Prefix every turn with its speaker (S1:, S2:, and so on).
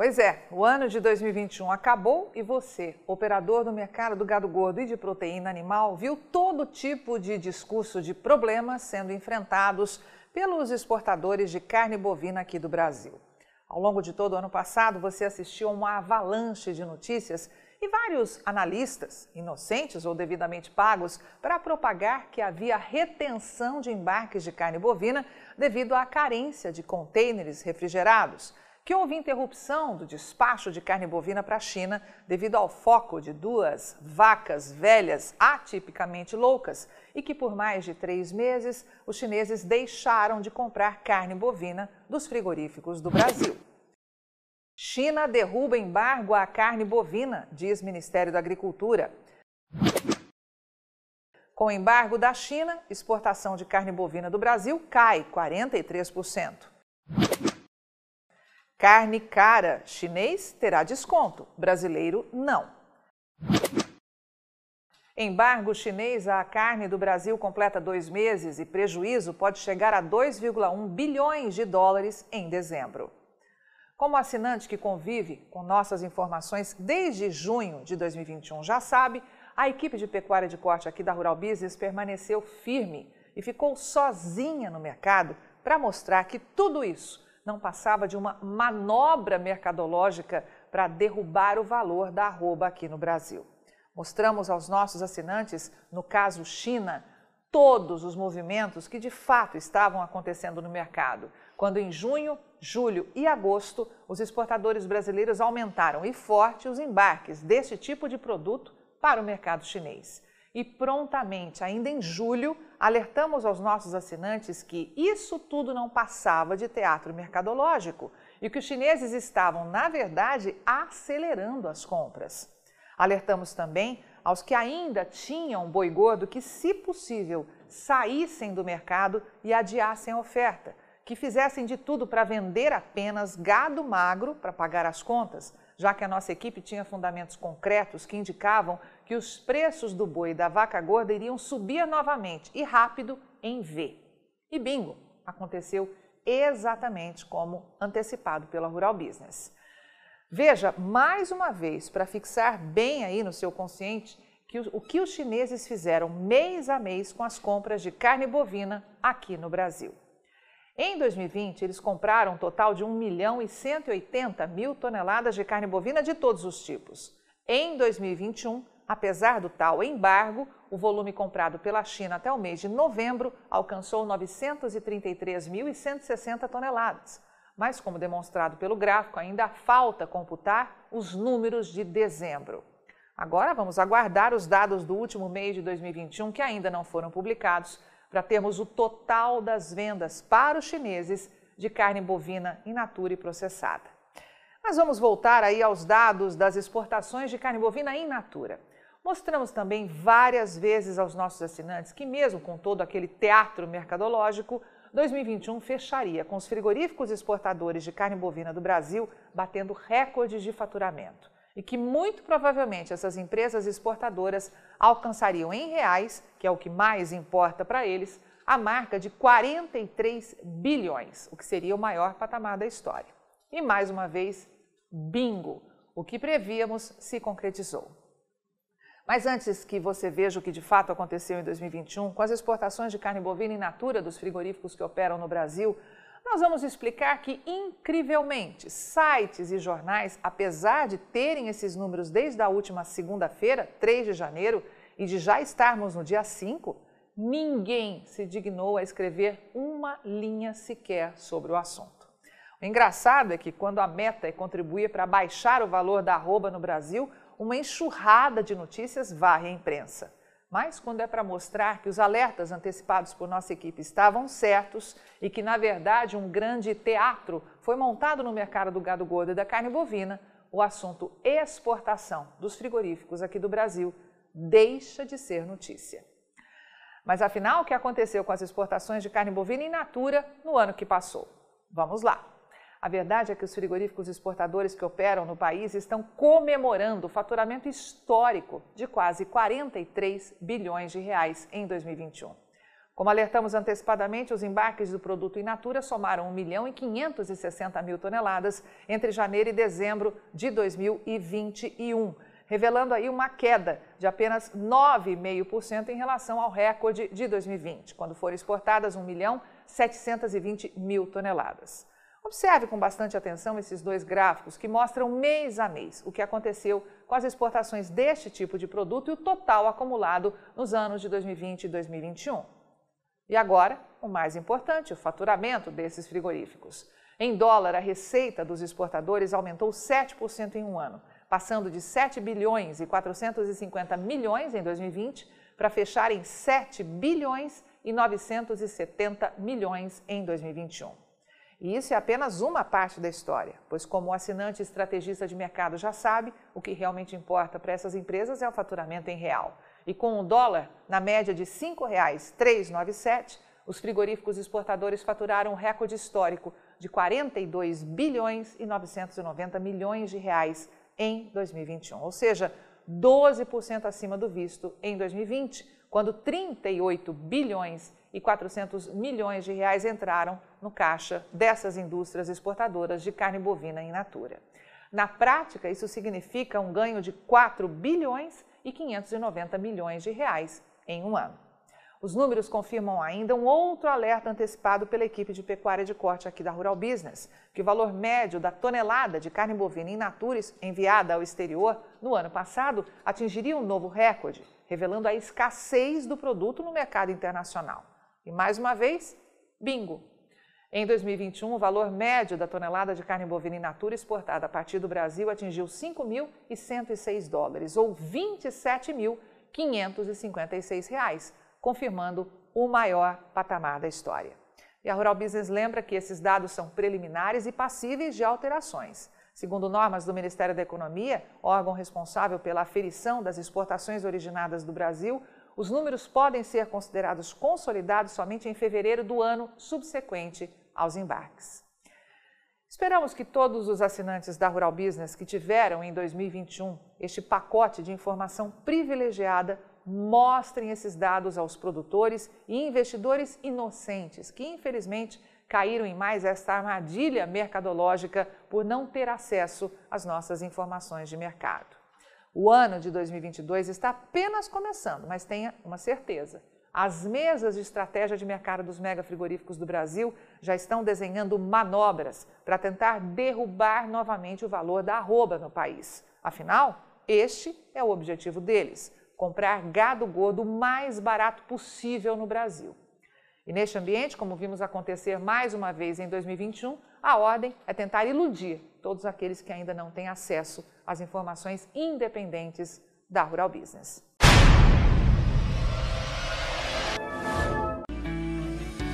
S1: Pois é, o ano de 2021 acabou e você, operador do mercado do gado gordo e de proteína animal, viu todo tipo de discurso de problemas sendo enfrentados pelos exportadores de carne bovina aqui do Brasil. Ao longo de todo o ano passado, você assistiu a uma avalanche de notícias e vários analistas, inocentes ou devidamente pagos, para propagar que havia retenção de embarques de carne bovina devido à carência de contêineres refrigerados que houve interrupção do despacho de carne bovina para a China devido ao foco de duas vacas velhas atipicamente loucas e que por mais de três meses os chineses deixaram de comprar carne bovina dos frigoríficos do Brasil. China derruba embargo à carne bovina, diz Ministério da Agricultura. Com embargo da China, exportação de carne bovina do Brasil cai 43%. Carne cara chinês terá desconto, brasileiro não. Embargo chinês à carne do Brasil completa dois meses e prejuízo pode chegar a 2,1 bilhões de dólares em dezembro. Como assinante que convive com nossas informações desde junho de 2021 já sabe, a equipe de pecuária de corte aqui da Rural Business permaneceu firme e ficou sozinha no mercado para mostrar que tudo isso não passava de uma manobra mercadológica para derrubar o valor da arroba aqui no Brasil. Mostramos aos nossos assinantes, no caso China, todos os movimentos que de fato estavam acontecendo no mercado, quando em junho, julho e agosto os exportadores brasileiros aumentaram e forte os embarques deste tipo de produto para o mercado chinês. E prontamente, ainda em julho, alertamos aos nossos assinantes que isso tudo não passava de teatro mercadológico e que os chineses estavam, na verdade, acelerando as compras. Alertamos também aos que ainda tinham boi gordo que, se possível, saíssem do mercado e adiassem a oferta, que fizessem de tudo para vender apenas gado magro para pagar as contas, já que a nossa equipe tinha fundamentos concretos que indicavam que os preços do boi e da vaca gorda iriam subir novamente e rápido em V. E bingo, aconteceu exatamente como antecipado pela Rural Business. Veja, mais uma vez, para fixar bem aí no seu consciente, que o, o que os chineses fizeram mês a mês com as compras de carne bovina aqui no Brasil. Em 2020, eles compraram um total de 1 milhão e 180 mil toneladas de carne bovina de todos os tipos. Em 2021, apesar do tal embargo, o volume comprado pela China até o mês de novembro alcançou 933.160 toneladas. Mas, como demonstrado pelo gráfico, ainda falta computar os números de dezembro. Agora vamos aguardar os dados do último mês de 2021 que ainda não foram publicados para termos o total das vendas para os chineses de carne bovina in natura e processada. Mas vamos voltar aí aos dados das exportações de carne bovina in natura. Mostramos também várias vezes aos nossos assinantes que, mesmo com todo aquele teatro mercadológico, 2021 fecharia com os frigoríficos exportadores de carne bovina do Brasil batendo recordes de faturamento e que muito provavelmente essas empresas exportadoras alcançariam em reais, que é o que mais importa para eles, a marca de 43 bilhões, o que seria o maior patamar da história. E mais uma vez, bingo! O que prevíamos se concretizou. Mas antes que você veja o que de fato aconteceu em 2021, com as exportações de carne bovina in natura dos frigoríficos que operam no Brasil, nós vamos explicar que, incrivelmente, sites e jornais, apesar de terem esses números desde a última segunda-feira, 3 de janeiro, e de já estarmos no dia 5, ninguém se dignou a escrever uma linha sequer sobre o assunto. O engraçado é que, quando a meta é contribuir para baixar o valor da arroba no Brasil, uma enxurrada de notícias varre a imprensa. Mas quando é para mostrar que os alertas antecipados por nossa equipe estavam certos e que, na verdade, um grande teatro foi montado no mercado do gado gordo e da carne bovina, o assunto exportação dos frigoríficos aqui do Brasil deixa de ser notícia. Mas afinal, o que aconteceu com as exportações de carne bovina in natura no ano que passou? Vamos lá! A verdade é que os frigoríficos exportadores que operam no país estão comemorando o faturamento histórico de quase 43 bilhões de reais em 2021. Como alertamos antecipadamente, os embarques do produto in natura somaram 1 milhão e 560 mil toneladas entre janeiro e dezembro de 2021, revelando aí uma queda de apenas 9,5% em relação ao recorde de 2020, quando foram exportadas 1 milhão 720 mil toneladas. Observe com bastante atenção esses dois gráficos que mostram mês a mês o que aconteceu com as exportações deste tipo de produto e o total acumulado nos anos de 2020 e 2021. E agora, o mais importante, o faturamento desses frigoríficos. Em dólar, a receita dos exportadores aumentou 7% em um ano, passando de 7 bilhões e 450 milhões em 2020 para fechar em 7 bilhões e 970 milhões em 2021. E isso é apenas uma parte da história, pois, como o assinante estrategista de mercado já sabe, o que realmente importa para essas empresas é o faturamento em real. E com o dólar na média de R$ 5,397, os frigoríficos exportadores faturaram um recorde histórico de 42 bilhões e 990 milhões de reais em 2021, ou seja, 12% acima do visto em 2020, quando 38 bilhões e 400 milhões de reais entraram no caixa dessas indústrias exportadoras de carne bovina in natura. Na prática, isso significa um ganho de 4 bilhões e 590 milhões de reais em um ano. Os números confirmam ainda um outro alerta antecipado pela equipe de pecuária de corte aqui da Rural Business, que o valor médio da tonelada de carne bovina in natures enviada ao exterior no ano passado atingiria um novo recorde, revelando a escassez do produto no mercado internacional. E mais uma vez, bingo! Em 2021, o valor médio da tonelada de carne bovina in natura exportada a partir do Brasil atingiu 5.106 dólares, ou 27.556 reais, confirmando o maior patamar da história. E a Rural Business lembra que esses dados são preliminares e passíveis de alterações. Segundo normas do Ministério da Economia, órgão responsável pela aferição das exportações originadas do Brasil, os números podem ser considerados consolidados somente em fevereiro do ano subsequente aos embarques. Esperamos que todos os assinantes da Rural Business que tiveram em 2021 este pacote de informação privilegiada mostrem esses dados aos produtores e investidores inocentes que, infelizmente, caíram em mais esta armadilha mercadológica por não ter acesso às nossas informações de mercado. O ano de 2022 está apenas começando, mas tenha uma certeza: as mesas de estratégia de mercado dos mega frigoríficos do Brasil já estão desenhando manobras para tentar derrubar novamente o valor da arroba no país. Afinal, este é o objetivo deles: comprar gado gordo o mais barato possível no Brasil. E neste ambiente, como vimos acontecer mais uma vez em 2021, a ordem é tentar iludir todos aqueles que ainda não têm acesso às informações independentes da Rural Business.